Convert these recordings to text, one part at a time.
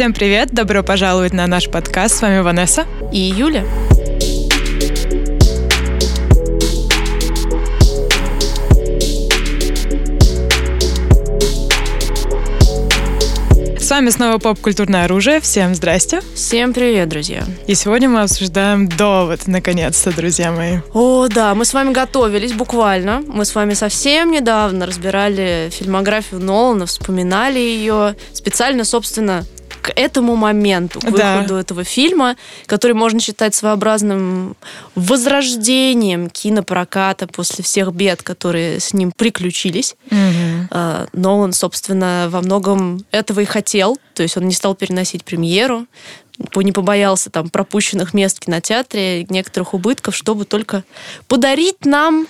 Всем привет! Добро пожаловать на наш подкаст. С вами Ванесса и Юля. С вами снова поп-культурное оружие. Всем здрасте. Всем привет, друзья. И сегодня мы обсуждаем довод, наконец-то, друзья мои. О, да, мы с вами готовились буквально. Мы с вами совсем недавно разбирали фильмографию Нолана, вспоминали ее. Специально, собственно, к этому моменту, к выходу да. этого фильма, который можно считать своеобразным возрождением кинопроката после всех бед, которые с ним приключились. Угу. Нолан, собственно, во многом этого и хотел. То есть он не стал переносить премьеру, не побоялся там пропущенных мест в кинотеатре, некоторых убытков, чтобы только подарить нам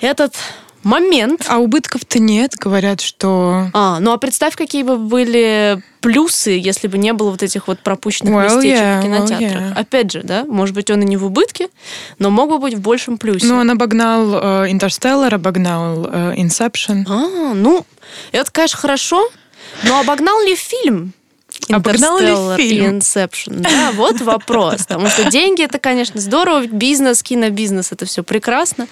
этот момент. А убытков-то нет, говорят, что... А, ну а представь, какие бы были плюсы, если бы не было вот этих вот пропущенных well, местечек yeah, в кинотеатрах. Well, yeah. Опять же, да, может быть, он и не в убытке, но мог бы быть в большем плюсе. Ну, он обогнал Интерстеллар, uh, обогнал Инсепшн. Uh, а, ну, это, конечно, хорошо, но обогнал ли фильм? Обогнал ли фильм? Inception. Да, вот вопрос. Потому что деньги это, конечно, здорово, бизнес, кинобизнес это все прекрасно.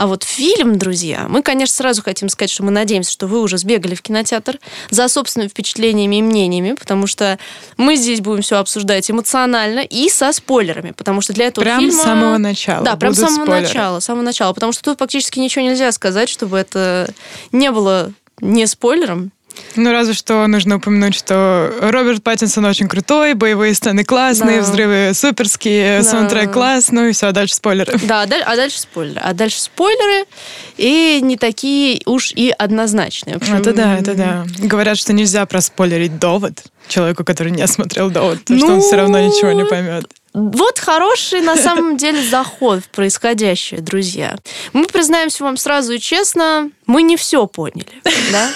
А вот фильм, друзья, мы, конечно, сразу хотим сказать, что мы надеемся, что вы уже сбегали в кинотеатр за собственными впечатлениями и мнениями, потому что мы здесь будем все обсуждать эмоционально и со спойлерами, потому что для этого прям фильма... с самого начала. Да, прям с самого спойлеры. начала, с самого начала, потому что тут фактически ничего нельзя сказать, чтобы это не было не спойлером. Ну, разве что нужно упомянуть, что Роберт Паттинсон очень крутой, боевые сцены классные, да. взрывы суперские, да. саундтрек класс, ну и все, а дальше спойлеры. Да, а дальше спойлеры. А дальше спойлеры, и не такие уж и однозначные. Общем, это да, это да. Говорят, что нельзя проспойлерить довод человеку, который не смотрел довод, потому ну... что он все равно ничего не поймет. Вот хороший на самом деле заход в происходящее, друзья. Мы признаемся вам сразу и честно, мы не все поняли, да?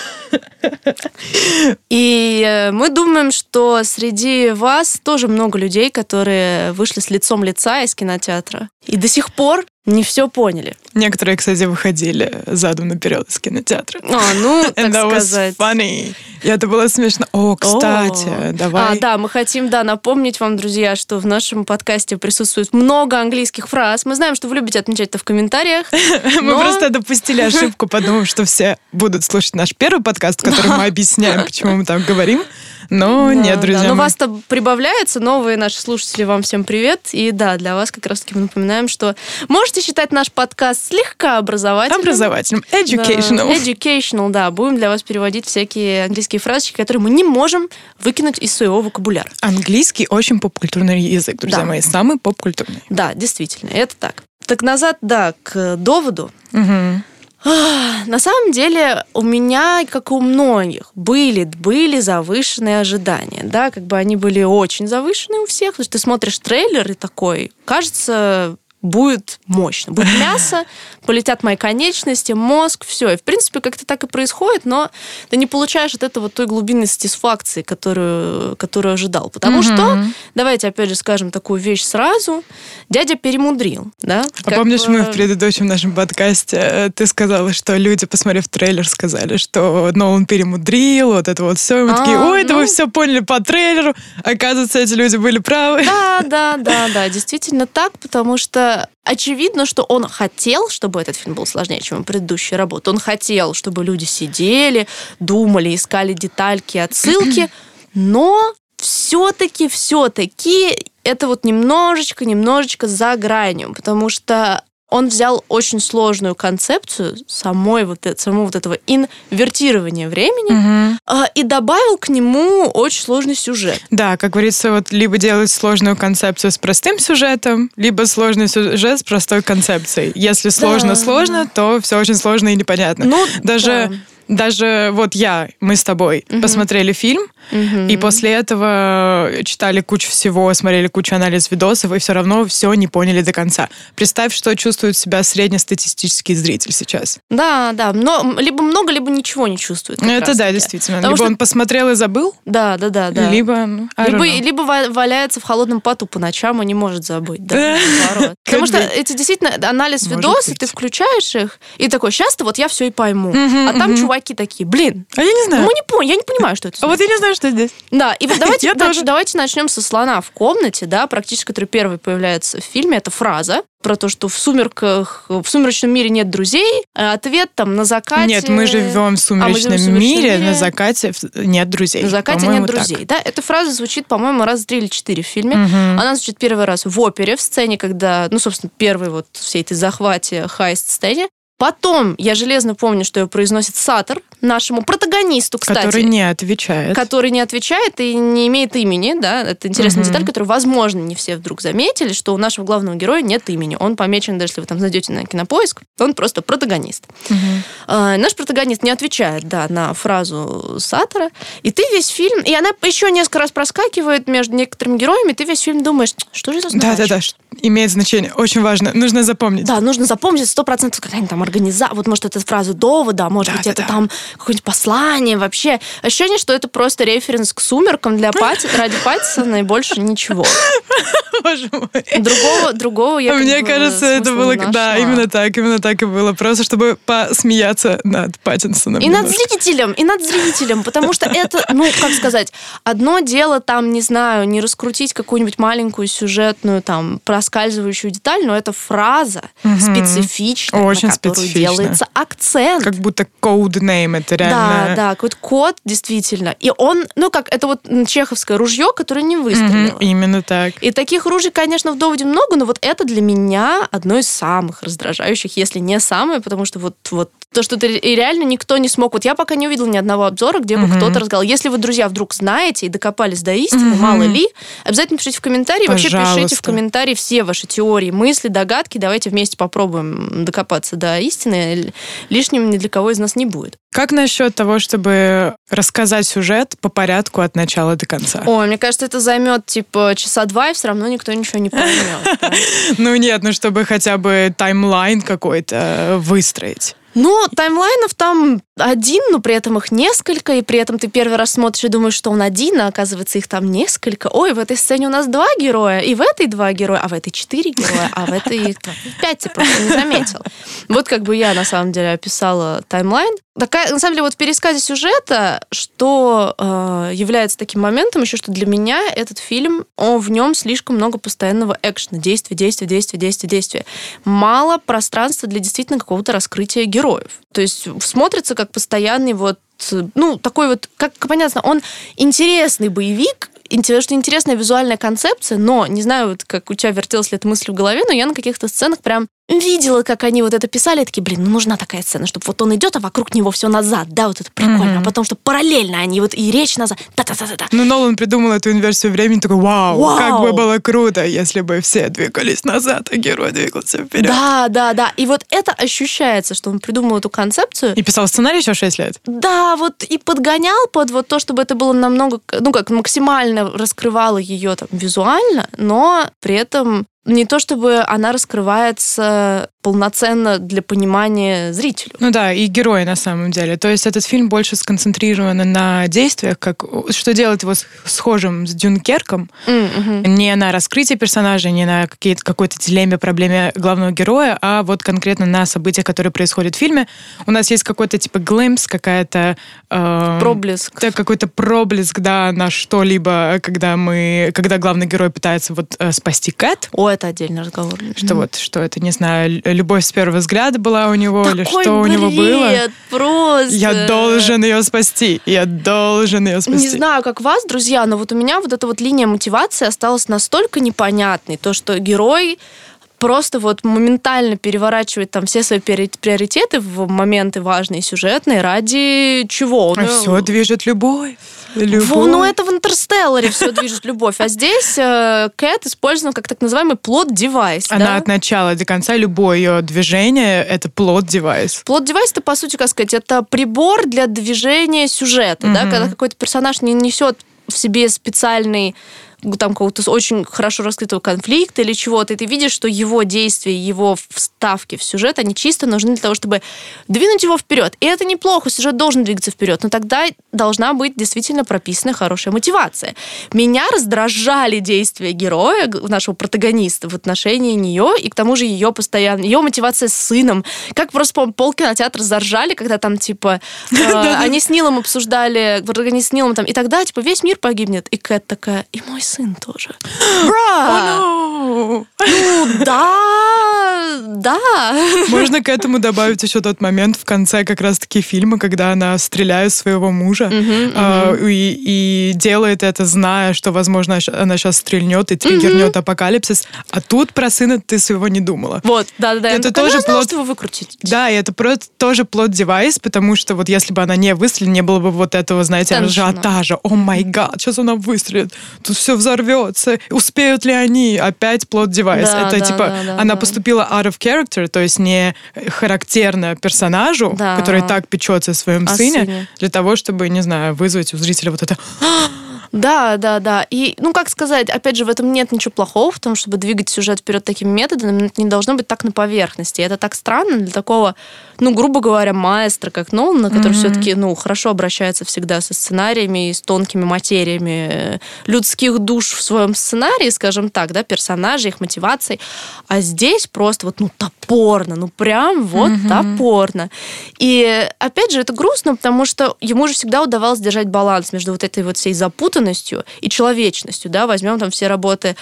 И э, мы думаем, что среди вас тоже много людей, которые вышли с лицом лица из кинотеатра. И до сих пор не все поняли. Некоторые, кстати, выходили задом наперед из кинотеатра. А, ну, так And сказать. Was funny. И это было смешно. О, кстати, О. давай. А, да, мы хотим, да, напомнить вам, друзья, что в нашем подкасте присутствует много английских фраз. Мы знаем, что вы любите отмечать это в комментариях. Мы просто допустили ошибку, подумав, что все будут слушать наш первый подкаст, в котором мы объясняем, почему мы там говорим. Но да, нет, друзья. Да. Но вас-то прибавляется, новые наши слушатели, вам всем привет. И да, для вас как раз-таки мы напоминаем, что можете считать наш подкаст слегка образовательным. Образовательным, educational. Да, educational, да. Будем для вас переводить всякие английские фразочки, которые мы не можем выкинуть из своего вокабуляра. Английский очень попкультурный язык, друзья да. мои, самый попкультурный. Да, действительно, это так. Так назад, да, к доводу. Угу. На самом деле у меня, как у многих, были, были завышенные ожидания. Да, как бы они были очень завышенные у всех. Потому что ты смотришь трейлер и такой, кажется, будет мощно. Будет мясо, полетят мои конечности, мозг, все. И, в принципе, как-то так и происходит, но ты не получаешь от этого той глубинной сатисфакции, которую, которую ожидал. Потому mm-hmm. что, давайте опять же скажем такую вещь сразу, дядя перемудрил. Да? А как помнишь, бы... мы в предыдущем нашем подкасте, э, ты сказала, что люди, посмотрев трейлер, сказали, что но он перемудрил, вот это вот все. И мы а, такие, ой, это ну... вы все поняли по трейлеру. Оказывается, эти люди были правы. Да, да, да, да, действительно так, потому что очевидно, что он хотел, чтобы этот фильм был сложнее, чем предыдущая работа. Он хотел, чтобы люди сидели, думали, искали детальки, отсылки, но все-таки, все-таки это вот немножечко, немножечко за гранью, потому что он взял очень сложную концепцию самой вот, самого вот этого инвертирования времени угу. и добавил к нему очень сложный сюжет. Да, как говорится, вот либо делать сложную концепцию с простым сюжетом, либо сложный сюжет с простой концепцией. Если сложно-сложно, да. то все очень сложно и непонятно. Ну, Даже да даже вот я, мы с тобой угу. посмотрели фильм, угу. и после этого читали кучу всего, смотрели кучу анализ видосов, и все равно все не поняли до конца. Представь, что чувствует себя среднестатистический зритель сейчас. Да, да, но, либо много, либо ничего не чувствует. Это да, действительно. Потому либо что... он посмотрел и забыл. Да, да, да, да. Либо, ну, либо, либо валяется в холодном поту по ночам и не может забыть. Да, Потому что это действительно анализ видосов, ты включаешь их, и такой, сейчас-то вот я все и пойму. А там чувак чуваки такие, блин. А я не знаю. Ну, мы не поняли, я не понимаю, что это. А вот я не знаю, что здесь. Да, и вот давайте, значит, давайте начнем со слона в комнате, да, практически, который первый появляется в фильме, это фраза про то, что в сумерках, в сумеречном мире нет друзей. А ответ там на закате... Нет, мы живем в сумеречном, а, живем в сумеречном мире, мире, на закате нет друзей. На закате нет друзей, так. да? Эта фраза звучит, по-моему, раз три или четыре в фильме. Угу. Она звучит первый раз в опере, в сцене, когда, ну, собственно, первый вот всей этой захвате хайст-сцене. Потом я железно помню, что ее произносит Сатор, нашему протагонисту, кстати. Который не отвечает. Который не отвечает и не имеет имени, да. Это интересная угу. деталь, которую, возможно, не все вдруг заметили, что у нашего главного героя нет имени. Он помечен, даже если вы там зайдете на кинопоиск, он просто протагонист. Угу. А, наш протагонист не отвечает, да, на фразу Сатора. И ты весь фильм... И она еще несколько раз проскакивает между некоторыми героями, ты весь фильм думаешь, что же это значит? Да-да-да, имеет значение. Очень важно. Нужно запомнить. Да, нужно запомнить. Сто процентов какая-нибудь там организация. Вот, может, это фраза довода, может да, быть, да, это да. там какое-нибудь послание вообще. Ощущение, что это просто референс к сумеркам для Пати, ради Паттисона и больше ничего. Боже мой. Другого, другого я Мне кажется, это было, да, именно так, именно так и было. Просто чтобы посмеяться над Паттинсоном. И над зрителем, и над зрителем, потому что это, ну, как сказать, одно дело там, не знаю, не раскрутить какую-нибудь маленькую сюжетную там проскальзывающую деталь, но это фраза угу. специфичная, Очень на которую делается акцент. Как будто name, это реально да, да, какой-то кот, действительно. И он, ну как, это вот чеховское ружье, которое не выстрелило. Угу, именно так. И таких ружей, конечно, в доводе много, но вот это для меня одно из самых раздражающих, если не самое, потому что вот, вот то, что ты, и реально никто не смог. Вот я пока не увидела ни одного обзора, где бы угу. кто-то рассказал. Если вы, друзья, вдруг знаете и докопались до истины, угу. мало ли, обязательно пишите в комментарии. Пожалуйста. Вообще пишите в комментарии все ваши теории, мысли, догадки. Давайте вместе попробуем докопаться до истины. Лишним ни для кого из нас не будет. Как насчет того, чтобы рассказать сюжет по порядку от начала до конца? Ой, мне кажется, это займет типа часа два, и все равно никто ничего не поймет. Ну нет, ну чтобы хотя бы таймлайн какой-то выстроить. Ну, таймлайнов там один, но при этом их несколько, и при этом ты первый раз смотришь и думаешь, что он один, а оказывается их там несколько. Ой, в этой сцене у нас два героя, и в этой два героя, а в этой четыре героя, а в этой пять, ты просто не заметил. Вот как бы я на самом деле описала таймлайн. Такая, на самом деле, вот в пересказе сюжета, что э, является таким моментом еще, что для меня этот фильм, он, в нем слишком много постоянного экшена, действия, действия, действия, действия, действия. Мало пространства для действительно какого-то раскрытия героев. То есть смотрится как постоянный вот ну, такой вот, как понятно, он интересный боевик, что интересная визуальная концепция, но не знаю, вот как у тебя вертелась ли эта мысль в голове, но я на каких-то сценах прям видела, как они вот это писали, такие, блин, ну нужна такая сцена, чтобы вот он идет, а вокруг него все назад, да, вот это прикольно, mm-hmm. а потом, что параллельно они вот и речь назад, да-да-да-да. Ну, Нолан придумал эту инверсию времени, такой, вау, вау, как бы было круто, если бы все двигались назад, а герой двигался вперед. Да, да, да, и вот это ощущается, что он придумал эту концепцию. И писал сценарий еще 6 лет. Да, вот и подгонял под вот то, чтобы это было намного, ну как, максимально раскрывало ее там визуально, но при этом не то чтобы она раскрывается полноценно для понимания зрителю. Ну да, и герои на самом деле. То есть этот фильм больше сконцентрирован на действиях, как что делает его схожим с Дюнкерком, mm-hmm. не на раскрытие персонажа, не на какие-то, какой-то дилемме, проблеме главного героя, а вот конкретно на событиях, которые происходят в фильме. У нас есть какой-то типа глэмс, какая-то... Э, проблеск. Да, какой-то проблеск, да, на что-либо, когда мы, когда главный герой пытается вот э, спасти Кэт. О, это отдельный разговор. Что mm-hmm. вот, что это, не знаю, любовь с первого взгляда была у него, Такой или что бред, у него было. просто. Я должен ее спасти. Я должен ее спасти. Не знаю, как вас, друзья, но вот у меня вот эта вот линия мотивации осталась настолько непонятной. То, что герой просто вот моментально переворачивает там все свои приоритеты в моменты важные сюжетные ради чего? А ну, все движет любовь. Любовь. Ну, это в Интерстелларе все движет любовь. А здесь э, Кэт использован как так называемый плод-девайс. Она да? от начала до конца любое ее движение — это plot device. Plot device — это, по сути, как сказать, это прибор для движения сюжета. Mm-hmm. Да? Когда какой-то персонаж не несет в себе специальный там какого-то очень хорошо раскрытого конфликта или чего-то, и ты видишь, что его действия, его вставки в сюжет, они чисто нужны для того, чтобы двинуть его вперед. И это неплохо, сюжет должен двигаться вперед, но тогда должна быть действительно прописана хорошая мотивация. Меня раздражали действия героя, нашего протагониста в отношении нее, и к тому же ее постоянно, ее мотивация с сыном. Как просто, по пол кинотеатра заржали, когда там, типа, э, они с Нилом обсуждали, протагонист с Нилом там, и тогда, типа, весь мир погибнет. И Кэт такая, и мой сын тоже. Бра! Ну, да, да. Можно к этому добавить еще тот момент в конце как раз-таки фильма, когда она стреляет своего мужа а, и, делает это, зная, что, возможно, она сейчас стрельнет и триггернет апокалипсис, а тут про сына ты своего не думала. Вот, да-да-да. Это тоже плод... его выкрутить. Да, и это просто тоже плод девайс, потому что вот если бы она не выстрелила, не было бы вот этого, знаете, ажиотажа. О май гад, сейчас она выстрелит, тут все взорвется. Успеют ли они? Опять плод девайс. Да, это да, типа, да, да, она да. поступила out of character, то есть не характерно персонажу, да. который так печется о своем о сыне, сыне, для того, чтобы, не знаю, вызвать у зрителя вот это да, да, да. И, ну, как сказать, опять же, в этом нет ничего плохого, в том, чтобы двигать сюжет вперед такими методами, это не должно быть так на поверхности. И это так странно для такого, ну, грубо говоря, маэстро, как Нолана, который mm-hmm. все-таки, ну, хорошо обращается всегда со сценариями и с тонкими материями э, людских душ в своем сценарии, скажем так, да, персонажей, их мотиваций. А здесь просто вот, ну, топорно, ну, прям вот mm-hmm. топорно. И, опять же, это грустно, потому что ему же всегда удавалось держать баланс между вот этой вот всей запутанностью запутанностью и человечностью, да, возьмем там все работы.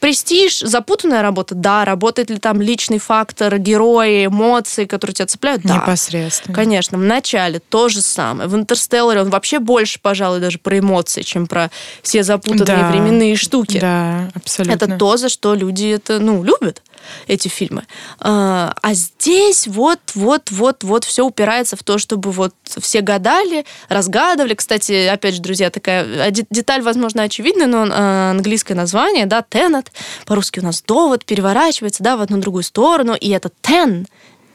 Престиж, запутанная работа, да, работает ли там личный фактор, герои, эмоции, которые тебя цепляют, да. Непосредственно. Конечно, в начале то же самое. В «Интерстелларе» он вообще больше, пожалуй, даже про эмоции, чем про все запутанные да. временные штуки. Да, абсолютно. Это то, за что люди это, ну, любят эти фильмы. А, а здесь вот, вот, вот, вот все упирается в то, чтобы вот все гадали, разгадывали. Кстати, опять же, друзья, такая деталь, возможно, очевидная, но а, английское название, да, Tenet, по-русски у нас довод, переворачивается, да, в одну другую сторону, и это ten,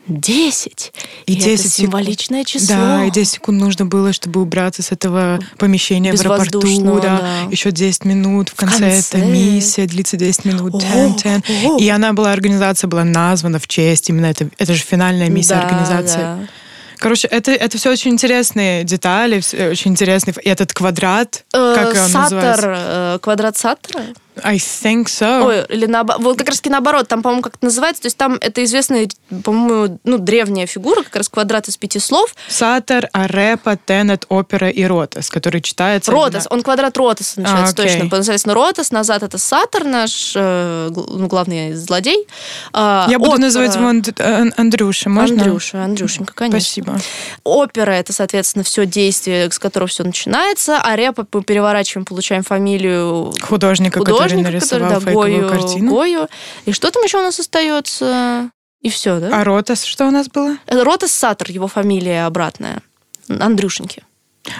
10. И, и 10 это символичное секунд. число. Да, и 10 секунд нужно было, чтобы убраться с этого помещения в аэропорту. Да. да. Еще 10 минут. В конце, в конце. эта миссия длится 10 минут. 10, 10. И она была, организация была названа в честь именно это. Это же финальная миссия да, организации. Да. Короче, это, это все очень интересные детали, очень интересный этот квадрат, э, как он Саттер, называется? Э, квадрат Саттера? I think so. Ой, или наоборот. Вот как раз таки наоборот, там, по-моему, как это называется. То есть там это известная, по-моему, ну, древняя фигура, как раз квадрат из пяти слов. Сатер, Арепа, Тенет, Опера и Ротас, который читается... Ротас, он квадрат Ротаса начинается а, точно. Соответственно, Ротас, назад это Сатер, наш э, ну, главный злодей. Э, Я буду опера... называть его Анд... Андрюша, можно? Андрюша, Андрюшенька, конечно. Спасибо. Опера — это, соответственно, все действие, с которого все начинается. Арепа мы переворачиваем, получаем фамилию художника, художника художника, который, да, Гою, картину. Гою. И что там еще у нас остается? И все, да? А Ротас что у нас было? Ротас Сатор, его фамилия обратная. Андрюшеньки.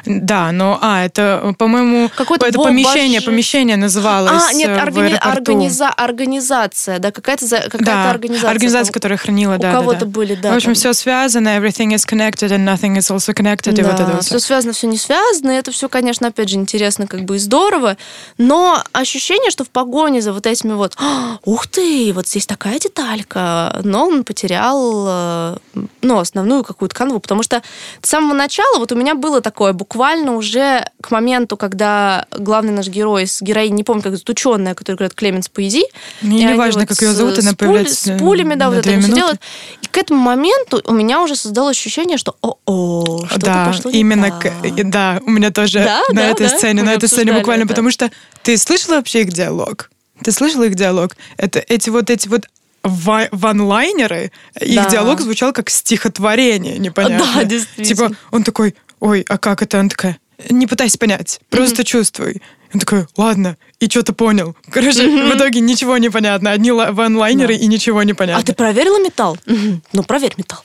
Да, но, а, это, по-моему, какое-то это помещение, помещение называлось А, нет, органи... организа... организация, да, какая-то, какая-то да, организация. организация, которая хранила, У да, кого-то да, были, да. В общем, там. все связано, everything is connected and nothing is also connected, да, и вот это все. все связано, все не связано, и это все, конечно, опять же, интересно как бы и здорово, но ощущение, что в погоне за вот этими вот, «А, ух ты, вот здесь такая деталька, но он потерял, э, ну, основную какую-то канву, потому что с самого начала вот у меня было такое буквально уже к моменту, когда главный наш герой с героиней, не помню, как зовут, ученая, которая говорит Клеменс Поэзи. Мне не важно, вот как ее зовут, она появляется С пулями, да, вот это все делает. И к этому моменту у меня уже создалось ощущение, что о-о, что-то да, пошло именно. К, да, у меня тоже да, на да, этой да? сцене, Мы на этой сцене буквально, это. потому что ты слышала вообще их диалог? Ты слышала их диалог? Это эти вот эти вот ванлайнеры, да. их диалог звучал как стихотворение, непонятно. Да, действительно. Типа, он такой, ой, а как это? Она такая, не пытайся понять, просто mm-hmm. чувствуй. Он такой, ладно, и что-то понял. Короче, mm-hmm. в итоге ничего не понятно. Одни ванлайнеры да. и ничего не понятно. А ты проверила металл? Mm-hmm. Ну, проверь металл.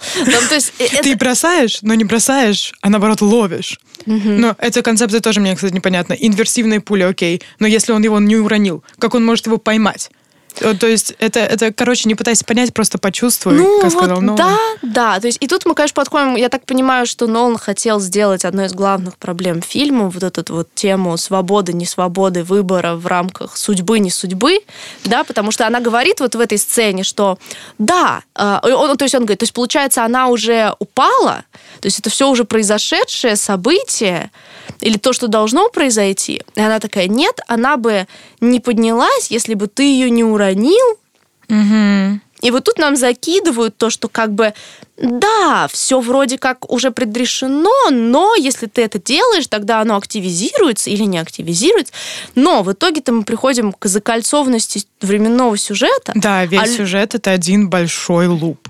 Э, ты бросаешь, но не бросаешь, а наоборот ловишь. Но эта концепция тоже мне, кстати, непонятна. Инверсивные пули, окей. Но если он его не уронил, как он может его поймать? То есть это, это, короче, не пытайся понять, просто почувствуй, ну, как вот сказал Нолан. Да, да. То есть и тут мы, конечно, подходим, я так понимаю, что Нолан хотел сделать одной из главных проблем фильма, вот эту вот тему свободы, не свободы, выбора в рамках судьбы, не судьбы, да, потому что она говорит вот в этой сцене, что да, э, он, то есть он говорит, то есть получается, она уже упала, то есть это все уже произошедшее событие, или то, что должно произойти. И она такая, нет, она бы не поднялась, если бы ты ее не уронил. Угу. И вот тут нам закидывают то, что как бы, да, все вроде как уже предрешено, но если ты это делаешь, тогда оно активизируется или не активизируется. Но в итоге-то мы приходим к закольцованности временного сюжета. Да, весь а... сюжет это один большой луп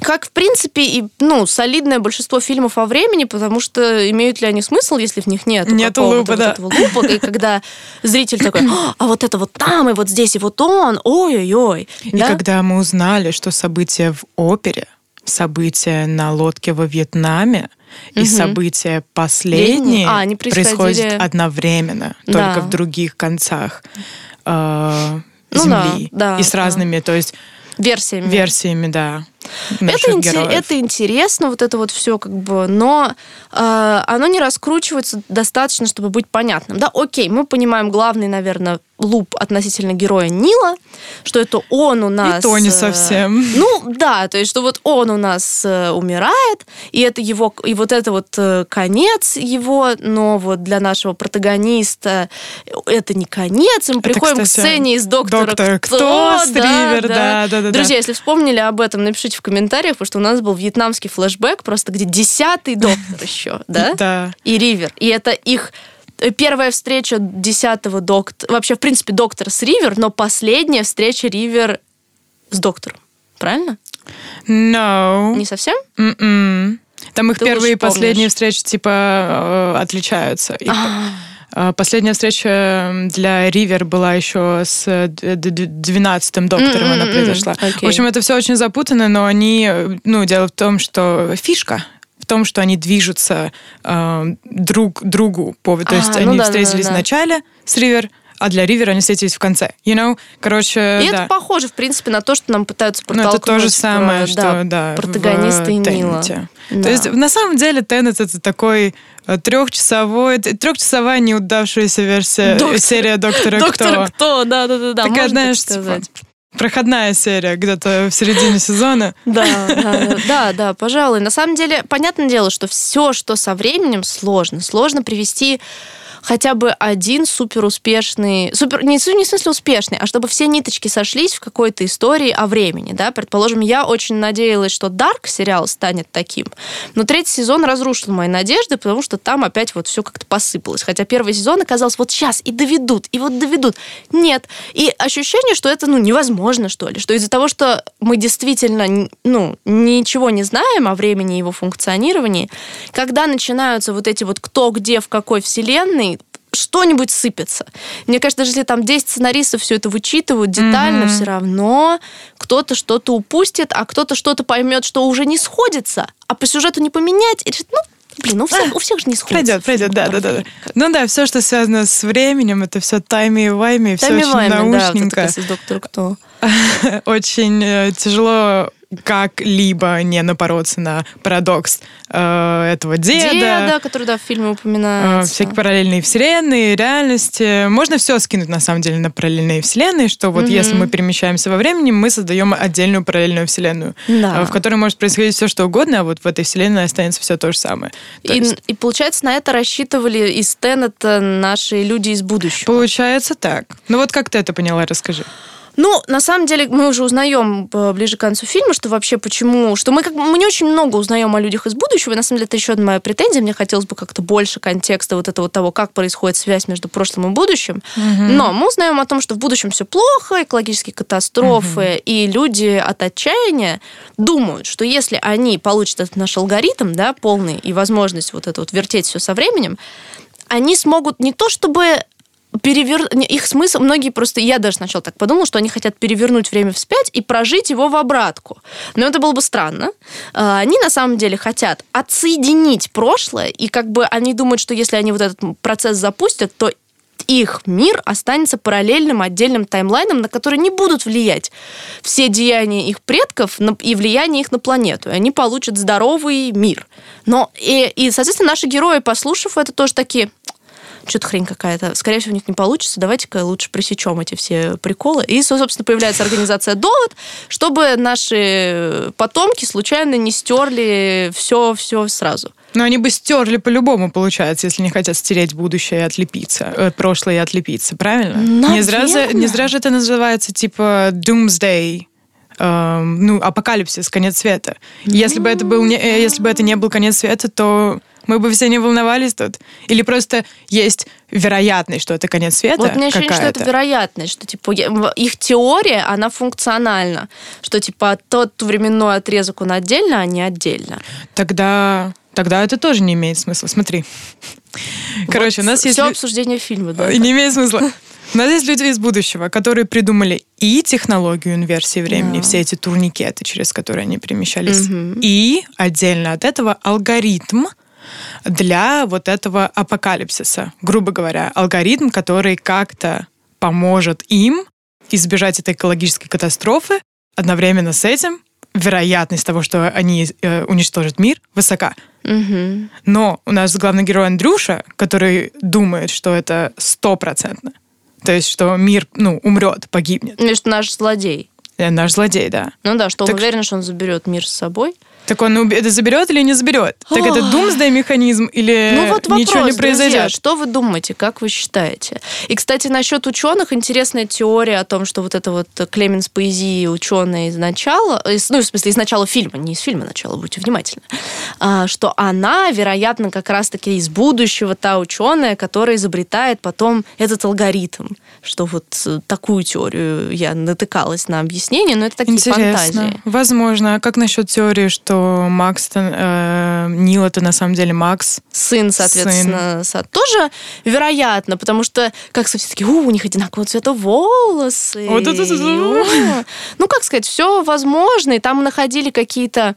как, в принципе, и ну, солидное большинство фильмов о времени, потому что имеют ли они смысл, если в них нет нет лупа, да. вот этого лупа, и когда зритель такой, а вот это вот там, и вот здесь, и вот он, ой-ой-ой. И да? когда мы узнали, что события в опере, события на лодке во Вьетнаме, и угу. события последние а, они происходят одновременно, да. только в других концах э, ну, Земли. Да, да, и с разными, да. то есть версиями. Версиями, да это, интер- это интересно, вот это вот все как бы, но э, оно не раскручивается достаточно, чтобы быть понятным. Да, окей, мы понимаем главный, наверное, луп относительно героя Нила, что это он у нас... И то не э, совсем. Ну, да, то есть, что вот он у нас э, умирает, и это его, и вот это вот э, конец его, но вот для нашего протагониста это не конец, и мы это, приходим кстати, к сцене из «Доктора Доктор Кто», кто да, да. да, да, да. Друзья, если вспомнили об этом, напишите в комментариях, потому что у нас был вьетнамский флешбэк, просто где десятый доктор еще, да? Да. И Ривер. И это их э, первая встреча десятого доктора, вообще, в принципе, доктора с Ривер, но последняя встреча Ривер с доктором. Правильно? No. Не совсем? Mm-mm. Там их Ты первые и последние встречи, типа, э, отличаются. А. А, последняя встреча для Ривер была еще с 12-м э, доктором, mm-hmm, она произошла. Okay. В общем, это все очень запутано, но они, ну, дело в том, что фишка в том, что они движутся э, друг другу. По, то а, есть ну они да, встретились да, да, да. в начале с Ривер, а для Ривера они встретились в конце. You know? Короче, И да. это похоже, в принципе, на то, что нам пытаются протолкнуть. Ну, это то же самое, про, что, да, протагониста и Нила. Да. То есть, на самом деле, Теннет это такой э, трехчасовой, трехчасовая неудавшаяся версия, Доктор, серия Доктора, Доктора Кто. Кто, да-да-да. Такая, знаешь, так типа, проходная серия где-то в середине сезона. Да, да, да, да, пожалуй. На самом деле, понятное дело, что все, что со временем, сложно. Сложно привести хотя бы один супер успешный, супер, не, не в смысле успешный, а чтобы все ниточки сошлись в какой-то истории о времени, да, предположим, я очень надеялась, что Dark сериал станет таким, но третий сезон разрушил мои надежды, потому что там опять вот все как-то посыпалось, хотя первый сезон оказался вот сейчас и доведут, и вот доведут. Нет. И ощущение, что это, ну, невозможно, что ли, что из-за того, что мы действительно, ну, ничего не знаем о времени его функционировании, когда начинаются вот эти вот кто где в какой вселенной, что-нибудь сыпется. Мне кажется, даже если там 10 сценаристов все это вычитывают детально, mm-hmm. все равно кто-то что-то упустит, а кто-то что-то поймет, что уже не сходится, а по сюжету не поменять, и решит, ну, Блин, ну у всех, у всех же не сходится. Пройдет, пройдет, да, да, да. Ну да, все, что связано с временем, это все тайми и вайми, все очень наушненько. Да, вот доктор кто. Очень э, тяжело как-либо не напороться на парадокс э, этого деда. Деда, который, да, в фильме упоминается. Э, всякие параллельные вселенные, реальности. Можно все скинуть, на самом деле, на параллельные вселенные, что вот mm-hmm. если мы перемещаемся во времени, мы создаем отдельную параллельную вселенную, да. э, в которой может происходить все, что угодно, а вот в этой вселенной останется все то же самое. То и, есть... и, получается, на это рассчитывали из Теннета наши люди из будущего. Получается так. Ну вот как ты это поняла, расскажи. Ну, на самом деле, мы уже узнаем э, ближе к концу фильма, что вообще почему... Что мы, как, мы не очень много узнаем о людях из будущего, и на самом деле это еще одна моя претензия. Мне хотелось бы как-то больше контекста вот этого того, как происходит связь между прошлым и будущим. Угу. Но мы узнаем о том, что в будущем все плохо, экологические катастрофы, угу. и люди от отчаяния думают, что если они получат этот наш алгоритм, да, полный, и возможность вот это вот вертеть все со временем, они смогут не то чтобы перевер... их смысл, многие просто, я даже сначала так подумала, что они хотят перевернуть время вспять и прожить его в обратку. Но это было бы странно. А, они на самом деле хотят отсоединить прошлое, и как бы они думают, что если они вот этот процесс запустят, то их мир останется параллельным отдельным таймлайном, на который не будут влиять все деяния их предков и влияние их на планету. И они получат здоровый мир. Но и, и, соответственно, наши герои, послушав это, тоже такие, что-то хрень какая-то. Скорее всего, у них не получится. Давайте-ка лучше пресечем эти все приколы. И, собственно, появляется организация «Довод», чтобы наши потомки случайно не стерли все-все сразу. Но они бы стерли по-любому, получается, если не хотят стереть будущее и отлепиться, э, прошлое и отлепиться, правильно? Наверное. Не зря, не зря же это называется типа Doomsday, э, ну, апокалипсис, конец света. Если бы это был не, э, если бы это не был конец света, то мы бы все не волновались тут. Или просто есть вероятность, что это конец света. Вот мне ощущение, что это вероятность, что типа их теория, она функциональна, что типа тот временной отрезок он отдельно, а не отдельно. Тогда Тогда это тоже не имеет смысла. Смотри. Короче, вот у нас есть... Все обсуждение фильма, да. Не имеет смысла. У нас есть люди из будущего, которые придумали и технологию инверсии времени, да. все эти турникеты, через которые они перемещались, угу. и отдельно от этого алгоритм, для вот этого апокалипсиса. Грубо говоря, алгоритм, который как-то поможет им избежать этой экологической катастрофы. Одновременно с этим вероятность того, что они э, уничтожат мир, высока. Угу. Но у нас главный герой Андрюша, который думает, что это стопроцентно. То есть, что мир, ну, умрет, погибнет. Ну, что наш злодей. Э, наш злодей, да. Ну да, что так... он уверен, что он заберет мир с собой. Так он это заберет или не заберет? Так это думсдай механизм или ну, вот вопрос, ничего не произойдет? Друзья, что вы думаете, как вы считаете? И, кстати, насчет ученых интересная теория о том, что вот это вот Клеменс поэзии ученая из начала, ну, в смысле, из начала фильма, не из фильма начала, будьте внимательны, а, что она, вероятно, как раз-таки из будущего та ученая, которая изобретает потом этот алгоритм, что вот такую теорию я натыкалась на объяснение, но это такие Интересно. фантазии. Возможно. А как насчет теории, что Макс, э, Нил это на самом деле Макс. Сын, соответственно, сын. тоже вероятно, потому что, как все таки у них одинакового цвета волосы. Вот это, это, Ну, как сказать, все возможно, и там находили какие-то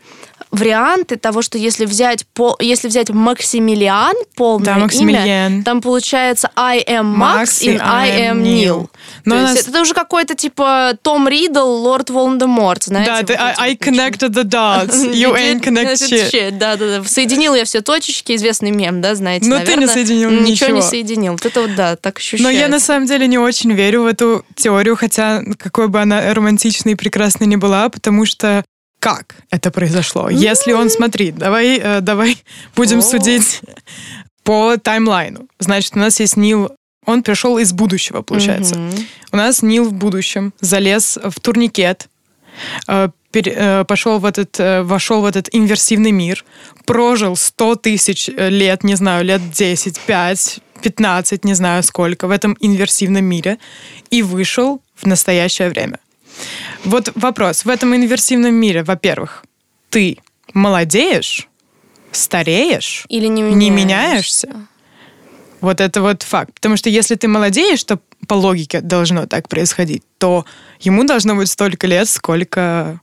варианты того, что если взять, по, если взять Максимилиан, полное да, Максимилиан. имя, там получается I am Max, и I am Neil. Но То нас... есть это уже какой-то типа Том Ридл, Лорд Волан-де-Морт, знаете? Да, вот I, I connected the dots, you ain't connected shit. Да, да, да. Соединил я все точечки, известный мем, да, знаете, Но ты не соединил ничего. Ничего не соединил. Вот это вот, да, так ощущается. Но я на самом деле не очень верю в эту теорию, хотя какой бы она романтичной и прекрасной не была, потому что как это произошло. Если он, смотри, давай, э, давай будем О. судить по таймлайну. Значит, у нас есть Нил, он пришел из будущего, получается. Угу. У нас Нил в будущем залез в турникет, э, э, пошел в этот, вошел в этот инверсивный мир, прожил 100 тысяч лет, не знаю, лет 10, 5, 15, не знаю сколько, в этом инверсивном мире и вышел в настоящее время. Вот вопрос. В этом инверсивном мире, во-первых, ты молодеешь, стареешь, или не меняешься. не меняешься. Вот это вот факт. Потому что если ты молодеешь, то по логике должно так происходить, то ему должно быть столько лет, сколько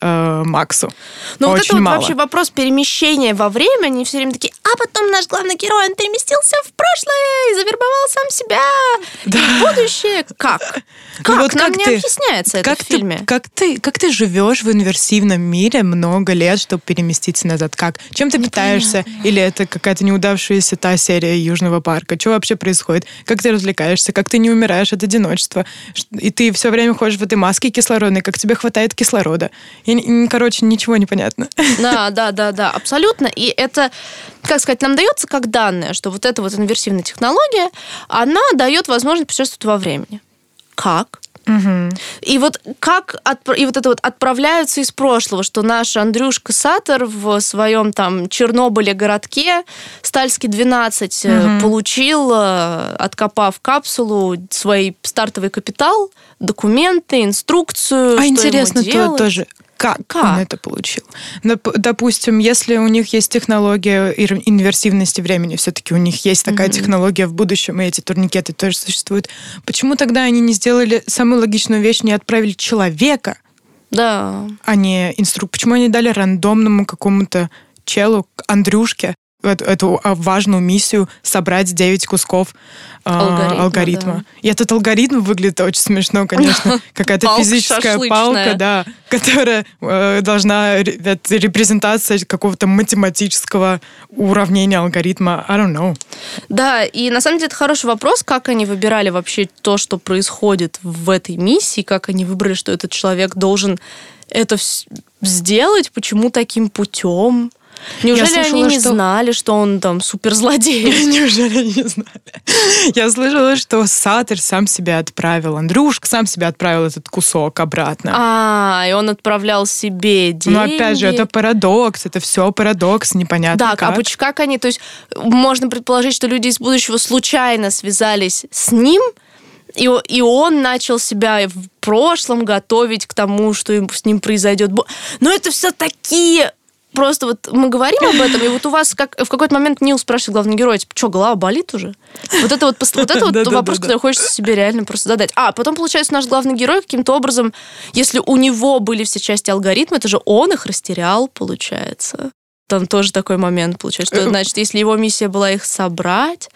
э, Максу. Ну вот это вот мало. вообще вопрос перемещения во время, они все время такие, а потом наш главный герой, он переместился в прошлое и завербовал сам себя да. и в будущее. Как? Ну как? Ну, вот Нам как не ты, объясняется как это в фильме. Ты, как, ты, как ты живешь в инверсивном мире много лет, чтобы переместиться назад? Как? Чем ты Непонятно. питаешься? Или это какая-то неудавшаяся та серия Южного парка? Что вообще происходит? Как ты развлекаешься? Как ты не умираешь от одиночества? И ты все время ходишь в этой маске кислородной. Как тебе хватает кислорода? И, короче, ничего не понятно. Да, да, да, да, абсолютно. И это, как сказать, нам дается как данное, что вот эта вот инверсивная технология, она дает возможность путешествовать во времени. Как? Угу. И вот как отп... и вот это вот отправляются из прошлого, что наш Андрюшка Сатор в своем там Чернобыле городке Стальский 12 угу. получил, э, откопав капсулу, свой стартовый капитал, документы, инструкцию. А интересно то, тоже, как, как он это получил? Допустим, если у них есть технология инверсивности времени, все-таки у них есть такая mm-hmm. технология в будущем, и эти турникеты тоже существуют, почему тогда они не сделали самую логичную вещь, не отправили человека, да. а не инструк? Почему они дали рандомному какому-то челу, Андрюшке, эту, эту а, важную миссию собрать 9 кусков э, алгоритма. алгоритма. Да. И этот алгоритм выглядит очень смешно, конечно. Какая-то физическая палка, да, которая э, должна это репрезентация какого-то математического уравнения алгоритма. I don't know. Да, и на самом деле это хороший вопрос, как они выбирали вообще то, что происходит в этой миссии, как они выбрали, что этот человек должен это сделать, почему таким путем. Неужели слышала, они не что... знали, что он там суперзлодей? Неужели они не знали? Я слышала, что Сатер сам себя отправил, Андрюшка сам себя отправил этот кусок обратно. А, и он отправлял себе деньги. Но опять же, это парадокс, это все парадокс, непонятно да, как. А как они, то есть можно предположить, что люди из будущего случайно связались с ним, и, и он начал себя в прошлом готовить к тому, что им, с ним произойдет. Но это все такие просто вот мы говорим об этом, и вот у вас как в какой-то момент Нил спрашивает главный герой, типа, что, голова болит уже? Вот это вот, вот, это вот вопрос, который хочется себе реально просто задать. А, потом, получается, наш главный герой каким-то образом, если у него были все части алгоритма, это же он их растерял, получается. Там тоже такой момент получается, что, значит, если его миссия была их собрать,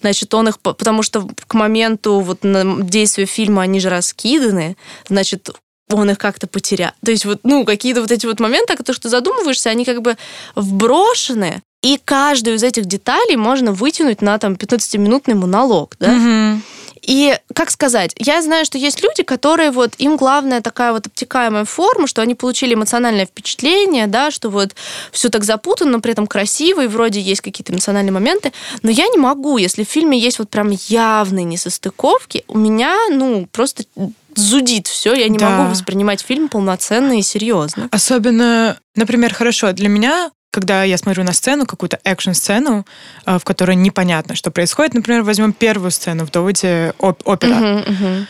значит, он их, потому что к моменту вот действия фильма они же раскиданы, значит, он их как-то потерял. То есть вот, ну, какие-то вот эти вот моменты, о которых ты задумываешься, они как бы вброшены, и каждую из этих деталей можно вытянуть на там 15-минутный монолог, да? Угу. И, как сказать, я знаю, что есть люди, которые вот, им главная такая вот обтекаемая форма, что они получили эмоциональное впечатление, да, что вот все так запутано, но при этом красиво, и вроде есть какие-то эмоциональные моменты, но я не могу, если в фильме есть вот прям явные несостыковки, у меня, ну, просто зудит все, я не да. могу воспринимать фильм полноценно и серьезно. Особенно, например, хорошо, для меня когда я смотрю на сцену, какую-то экшн-сцену, э, в которой непонятно, что происходит. Например, возьмем первую сцену в доводе опера. Uh-huh, uh-huh.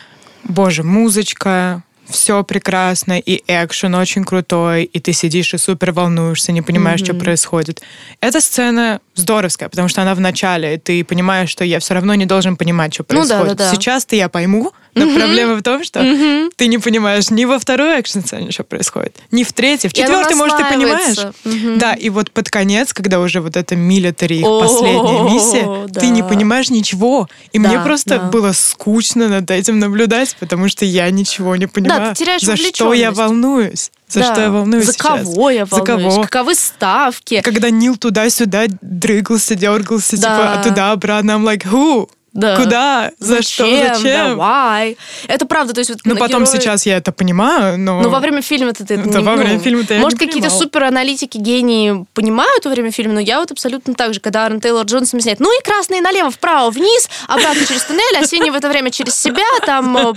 Боже, музычка, все прекрасно, и экшен очень крутой, и ты сидишь и супер волнуешься, не понимаешь, mm-hmm. что происходит. Эта сцена здоровская, потому что она в начале, и ты понимаешь, что я все равно не должен понимать, что происходит. Ну, да, да, да. Сейчас-то я пойму, но mm-hmm. проблема в том, что mm-hmm. ты не понимаешь ни во второй экшн-сцене, что происходит, ни в третьей, в четвертой, может, ты понимаешь. Mm-hmm. Да, и вот под конец, когда уже вот эта милитари, их последняя миссия, ты не понимаешь ничего. И мне просто было скучно над этим наблюдать, потому что я ничего не понимаю. Да, За что я волнуюсь? За да. что я волнуюсь За сейчас? кого я волнуюсь? За кого? Каковы ставки? Когда Нил туда-сюда дрыгался, дергался, да. типа, туда-обратно, I'm like, who? Да. Куда? За Зачем? что? Зачем? Давай. Это правда. То есть, вот, ну, потом герои... сейчас я это понимаю, но... Но во время фильма ты это да, не... во время фильма ты Может, какие-то супераналитики, гении понимают во время фильма, но я вот абсолютно так же, когда Аарон Тейлор Джонс объясняет, ну и красные налево, вправо, вниз, обратно через туннель, а синий в это время через себя, там э,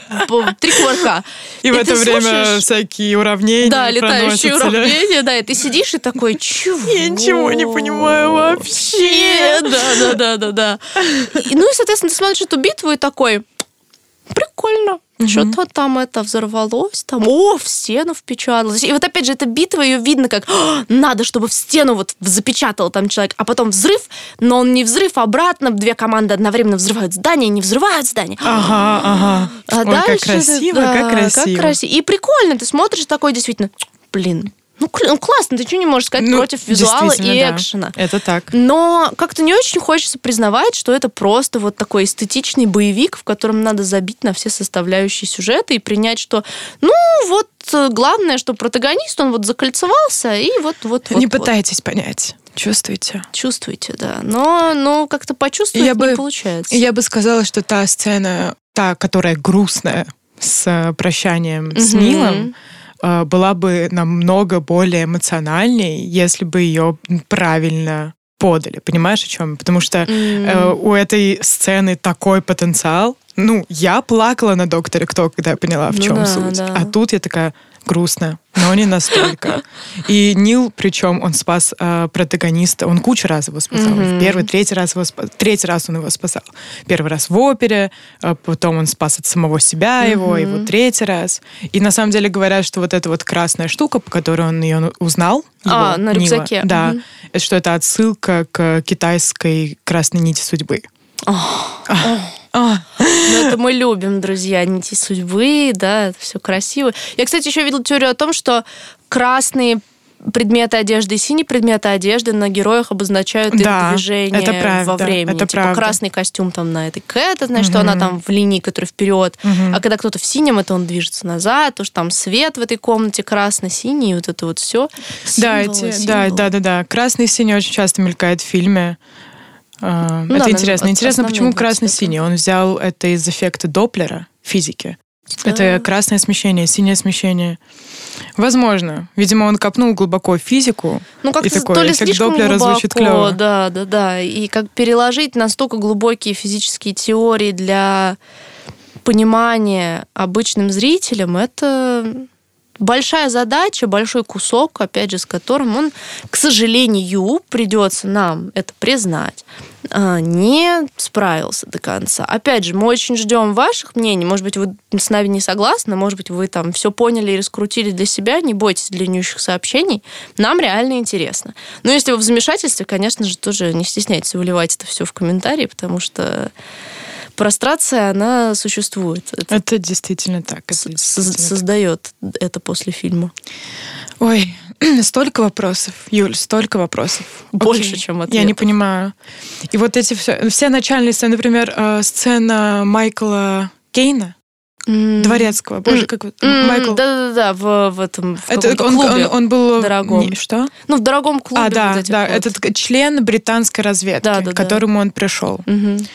три кувырка. И, и в это время слушаешь... всякие уравнения Да, летающие уравнения, да, и ты сидишь и такой, чего? Я ничего не понимаю вообще. Да, да, да, да, да. Ну и, соответственно, ты смотришь эту битву, и такой, прикольно. Угу. Что-то там это взорвалось, там, о, в стену впечаталось. И вот опять же, эта битва, ее видно как, надо, чтобы в стену вот запечатал там человек, а потом взрыв, но он не взрыв, а обратно, две команды одновременно взрывают здание, не взрывают здание. Ага, ага. А Ой, дальше, как красиво, да, как красиво. Как красиво. И прикольно, ты смотришь такой, действительно, блин, ну, ну классно, ты что не можешь сказать ну, против визуала и да. экшена. Это так. Но как-то не очень хочется признавать, что это просто вот такой эстетичный боевик, в котором надо забить на все составляющие сюжета и принять, что, ну, вот э, главное, что протагонист, он вот закольцевался, и вот... вот, не вот, пытайтесь вот. понять. Чувствуете? Чувствуете, да. Но, но как-то почувствовать я не бы, получается. Я бы сказала, что та сцена, та, которая грустная, с прощанием mm-hmm. с Нилом, Э, была бы намного более эмоциональней, если бы ее правильно подали. Понимаешь, о чем? Потому что э, у этой сцены такой потенциал. Ну, я плакала на докторе кто, когда я поняла, в ну чем да, суть. Да. А тут я такая, грустно, но не настолько. И Нил, причем он спас э, протагониста, он кучу раз его спасал. Mm-hmm. Первый, третий раз его спас, третий раз он его спасал. Первый раз в опере, э, потом он спас от самого себя mm-hmm. его, вот третий раз. И на самом деле говорят, что вот эта вот красная штука, по которой он ее узнал, а, его, на рюкзаке. Нила, да, mm-hmm. что это отсылка к китайской красной нити судьбы. Oh. Oh. Ну, это мы любим, друзья, нити судьбы, да, это все красиво. Я, кстати, еще видела теорию о том, что красные предметы одежды и синие предметы одежды на героях обозначают да, их движение это правда, во времени. Это типа правда. красный костюм там на этой Кэт, значит, угу. что она там в линии, которая вперед. Угу. А когда кто-то в синем, это он движется назад, что там свет в этой комнате красно-синий, вот это вот все. Да, эти, да, да, да, да. Красный и синий очень часто мелькает в фильме. Uh, ну, это да, интересно. Интересно, почему красно-синий? Он взял это из эффекта Доплера физики. Да. Это красное смещение, синее смещение. Возможно. Видимо, он копнул глубоко физику. Ну, как и такой, то ли слишком Доплера глубоко, звучит клево. Да, да, да. И как переложить настолько глубокие физические теории для понимания обычным зрителям, это большая задача, большой кусок, опять же, с которым он, к сожалению, придется нам это признать, а, не справился до конца. Опять же, мы очень ждем ваших мнений. Может быть, вы с нами не согласны, может быть, вы там все поняли и раскрутили для себя. Не бойтесь длиннющих сообщений. Нам реально интересно. Но если вы в замешательстве, конечно же, тоже не стесняйтесь выливать это все в комментарии, потому что прострация, она существует. Это, это действительно так. Это действительно создает так. это после фильма. Ой, столько вопросов, Юль, столько вопросов. Больше, Окей. чем ответов. Я не понимаю. И вот эти все, все начальные сцены, например, э, сцена Майкла Кейна, Mm. Дворецкого. Боже, как mm. Майкл. Да-да-да, в, в этом в это, он, клубе он, он был дорогом. Не, что? Ну, в дорогом клубе. А, да, вот да, вот. этот член британской разведки, да, да, к которому да. он пришел. Mm-hmm.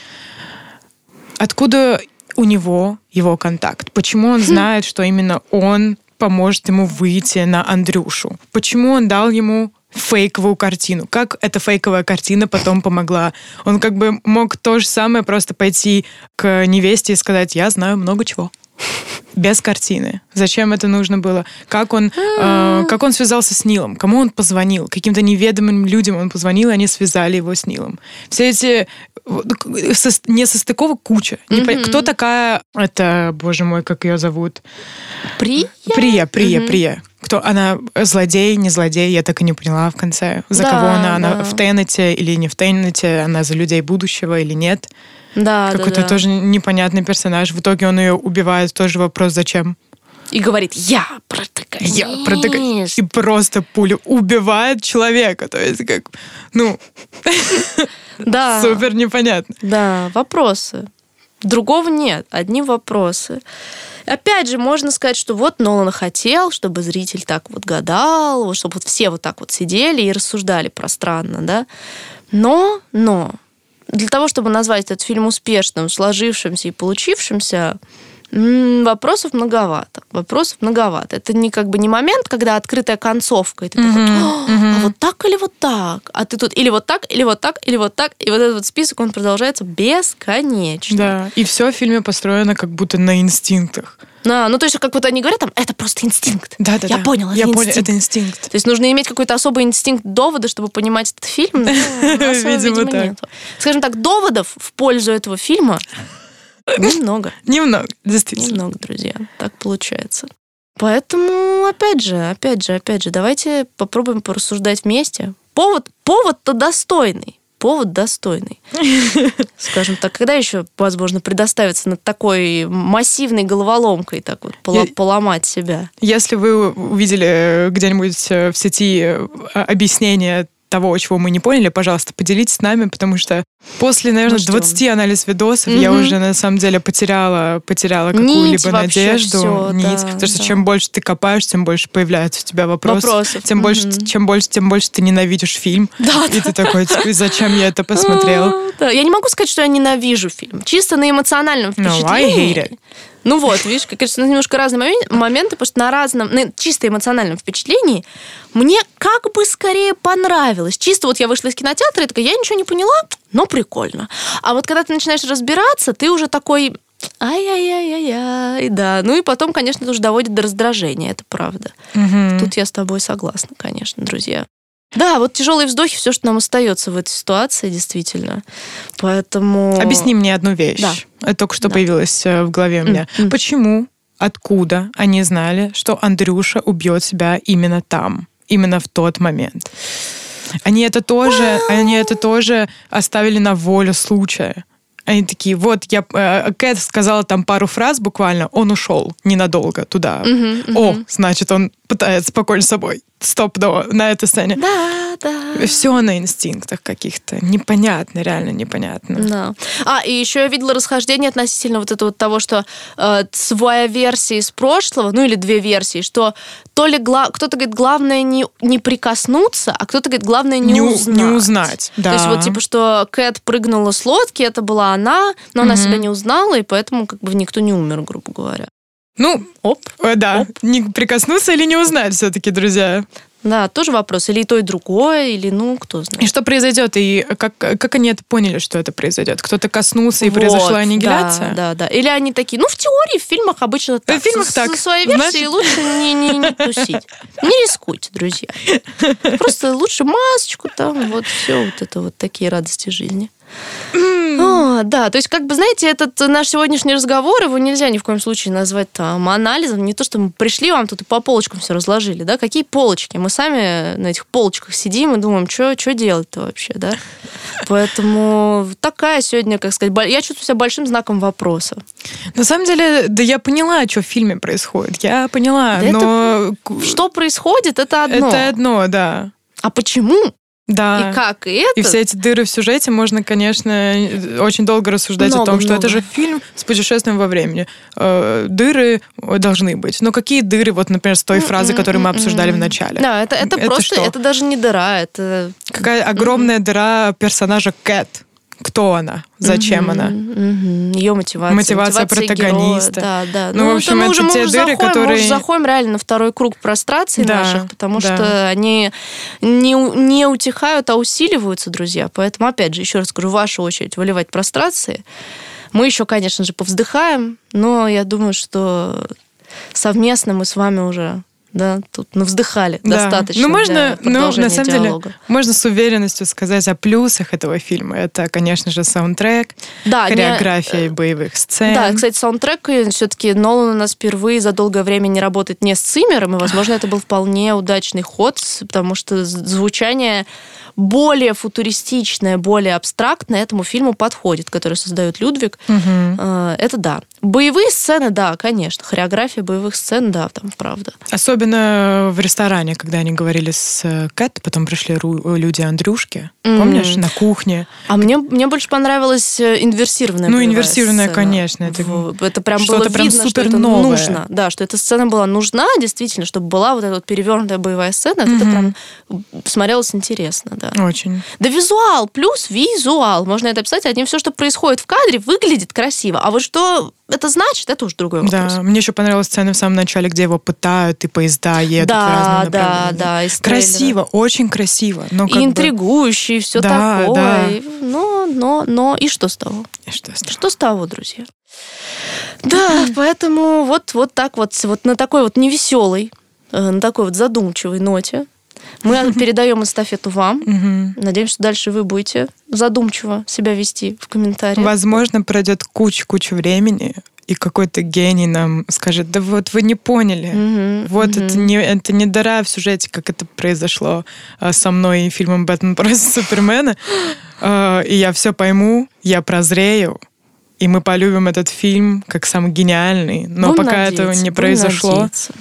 Откуда у него его контакт? Почему он знает, что именно он поможет ему выйти на Андрюшу? Почему он дал ему фейковую картину. Как эта фейковая картина потом помогла? Он как бы мог то же самое просто пойти к невесте и сказать, я знаю много чего без картины. Зачем это нужно было? Как он, э, как он связался с Нилом? Кому он позвонил? Каким-то неведомым людям он позвонил, и они связали его с Нилом. Все эти несостыковок куча. Mm-hmm. Кто такая? Это, боже мой, как ее зовут? Прия? Прия, Прия, mm-hmm. Прия. Кто она? Злодей, не злодей? Я так и не поняла в конце. За да, кого она? Да. Она в Теннете или не в Теннете? Она за людей будущего или нет? Да, Какой-то да, да. тоже непонятный персонаж. В итоге он ее убивает. Тоже вопрос, зачем? И говорит, я протагонист. Я протагонист. И просто пулю убивает человека. То есть как, ну... Да. Супер непонятно. Да, вопросы. Другого нет, одни вопросы. Опять же, можно сказать, что вот Нолан хотел, чтобы зритель так вот гадал, чтобы вот все вот так вот сидели и рассуждали пространно, да. Но, но, для того, чтобы назвать этот фильм успешным, сложившимся и получившимся, вопросов многовато. Вопросов многовато. Это не как бы не момент, когда открытая концовка, и ты такой, а вот так или вот так? А ты тут или вот так, или вот так, или вот так. И вот этот вот список, он продолжается бесконечно. Да, и все в фильме построено как будто на инстинктах. Да, ну то есть как вот они говорят, там, это просто инстинкт. Да, да, Я да. понял, это Я инстинкт. понял, это инстинкт. То есть нужно иметь какой-то особый инстинкт довода, чтобы понимать этот фильм. Видимо, так. Скажем так, доводов в пользу этого фильма немного. Немного, действительно. Немного, друзья. Так получается. Поэтому, опять же, опять же, опять же, давайте попробуем порассуждать вместе. Повод, повод-то достойный повод достойный. Скажем так, когда еще, возможно, предоставиться над такой массивной головоломкой, так вот, поломать себя? Если вы увидели где-нибудь в сети объяснение того, чего мы не поняли, пожалуйста, поделитесь с нами, потому что после, наверное, 20 анализ видосов угу. я уже на самом деле потеряла, потеряла какую-либо надежду, все, нить, да, потому да. что чем больше ты копаешь, тем больше появляется у тебя вопросов, Вопросов. тем Мгм. больше, чем больше, тем больше ты ненавидишь фильм, Да, и ты такой, типа, зачем я это посмотрел? Да, я не могу сказать, что я ненавижу фильм. Чисто на эмоциональном No, I впечатлении. hate it. Ну вот, видишь, как кажется, немножко разные момен- моменты, потому что на разном, на чисто эмоциональном впечатлении мне как бы скорее понравилось. Чисто вот я вышла из кинотеатра и такая, я ничего не поняла, но прикольно. А вот когда ты начинаешь разбираться, ты уже такой, ай-яй-яй-яй-яй, да. Ну и потом, конечно, это уже доводит до раздражения, это правда. Мгм. Тут я с тобой согласна, конечно, друзья. Да, вот тяжелые вздохи, все, что нам остается в этой ситуации, действительно. Поэтому... Объясни мне одну вещь. Да. Это только что Да. появилось э, в голове у меня. М. Почему, откуда они знали, что Андрюша убьет себя именно там, именно в тот момент? Они это тоже, они это тоже оставили на волю случая. Они такие, вот я, э, Кэт сказала там пару фраз буквально, он ушел ненадолго туда. Мгм, О, значит, он пытается покончить с собой. Стоп на этой сцене. Да, да. Все на инстинктах каких-то. Непонятно, реально непонятно. Да. А, и еще я видела расхождение относительно вот этого того, что э, своя версия из прошлого, ну или две версии, что то ли гла... кто-то говорит, главное не, не прикоснуться, а кто-то говорит, главное не, не узнать. Не узнать, да. То есть вот типа, что Кэт прыгнула с лодки, это была она, но угу. она себя не узнала, и поэтому как бы никто не умер, грубо говоря. Ну, оп, э, да, оп. не прикоснуться или не узнать все-таки, друзья. Да, тоже вопрос. Или и то, и другое, или ну, кто знает. И что произойдет? И как, как они это поняли, что это произойдет? Кто-то коснулся, и вот, произошла аннигиляция? Да, да, да. Или они такие, ну, в теории, в фильмах обычно так. В фильмах так. Со своей версией Значит... лучше не, не, не тусить. Не рискуйте, друзья. Просто лучше масочку там, вот все вот это вот такие радости жизни. Да, то есть, как бы, знаете, этот наш сегодняшний разговор, его нельзя ни в коем случае назвать там анализом. Не то, что мы пришли вам тут и по полочкам все разложили, да, какие полочки? Мы сами на этих полочках сидим и думаем, что делать-то вообще, да? Поэтому такая сегодня, как сказать, я чувствую себя большим знаком вопроса. На самом деле, да я поняла, что в фильме происходит. Я поняла, да но... Это, что происходит, это одно. Это одно, да. А почему? Да. И как и это. И все эти дыры в сюжете можно, конечно, очень долго рассуждать много, о том, что много. это же фильм с путешествием во времени. Э, дыры должны быть. Но какие дыры, вот, например, с той фразы, которую мы обсуждали в начале? Да, это, это, это просто, что? это даже не дыра, это... Какая огромная дыра персонажа Кэт кто она, зачем угу, она. Угу. Ее мотивация. Мотивация, мотивация протагониста. Героя. Да, да. Ну, ну в общем, это, это уже, те мы дыры, заходим, которые... Мы уже заходим реально на второй круг прострации да, наших, потому да. что они не, не утихают, а усиливаются, друзья. Поэтому, опять же, еще раз скажу, ваша очередь выливать прострации. Мы еще, конечно же, повздыхаем, но я думаю, что совместно мы с вами уже да, тут ну, вздыхали да. достаточно. Ну, можно, ну, на самом диалога. деле, можно с уверенностью сказать о плюсах этого фильма. Это, конечно же, саундтрек, да, хореография не... боевых сцен. Да, кстати, саундтрек все-таки Нолан у нас впервые за долгое время не работает не с Циммером, и, возможно, это был вполне удачный ход, потому что звучание более футуристичное, более абстрактное этому фильму подходит, который создает Людвиг. Угу. Это да. Боевые сцены, да, конечно. Хореография боевых сцен, да, там правда. Особенно в ресторане, когда они говорили с э, Кэт, потом пришли люди Андрюшки, mm. помнишь, на кухне. А мне, мне больше понравилась э, инверсированная Ну, инверсированная, сцена. конечно. Это, это прям было прям видно, что это новое. нужно. Да, что эта сцена была нужна, действительно, чтобы была вот эта вот перевернутая боевая сцена. Mm-hmm. Это прям смотрелось интересно, да. Очень. Да визуал, плюс визуал. Можно это описать одним. Все, что происходит в кадре, выглядит красиво. А вот что это значит, это уже другой вопрос. Да, мне еще понравилась сцена в самом начале, где его пытают, и поезда едут да, Да, да, Красиво, очень красиво. Но и интригующий, бы... все да, такое. Да. Но, но, но, и что с того? И что с того? Что с того, друзья? Да, поэтому вот, вот так вот, вот на такой вот невеселой, э, на такой вот задумчивой ноте мы передаем эстафету вам. Надеемся, что дальше вы будете задумчиво себя вести в комментариях. Возможно, пройдет куча-куча времени, и какой-то гений нам скажет, да вот вы не поняли, mm-hmm, вот mm-hmm. это не это не дыра в сюжете, как это произошло а, со мной и фильмом «Бэтмен против Супермена», а, и я все пойму, я прозрею, и мы полюбим этот фильм как самый гениальный, но будем пока надеяться, этого не произошло, надеяться.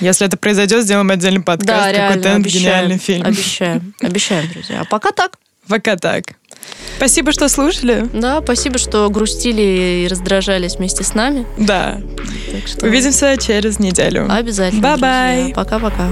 Если это произойдет, сделаем отдельный подкаст. Да, реально, какой-то обещаем, гениальный фильм. Обещаем, обещаем, друзья. А пока так. Пока так. Спасибо, что слушали. Да, спасибо, что грустили и раздражались вместе с нами. Да. Так что... Увидимся через неделю. Обязательно. Bye-bye. Пока-пока.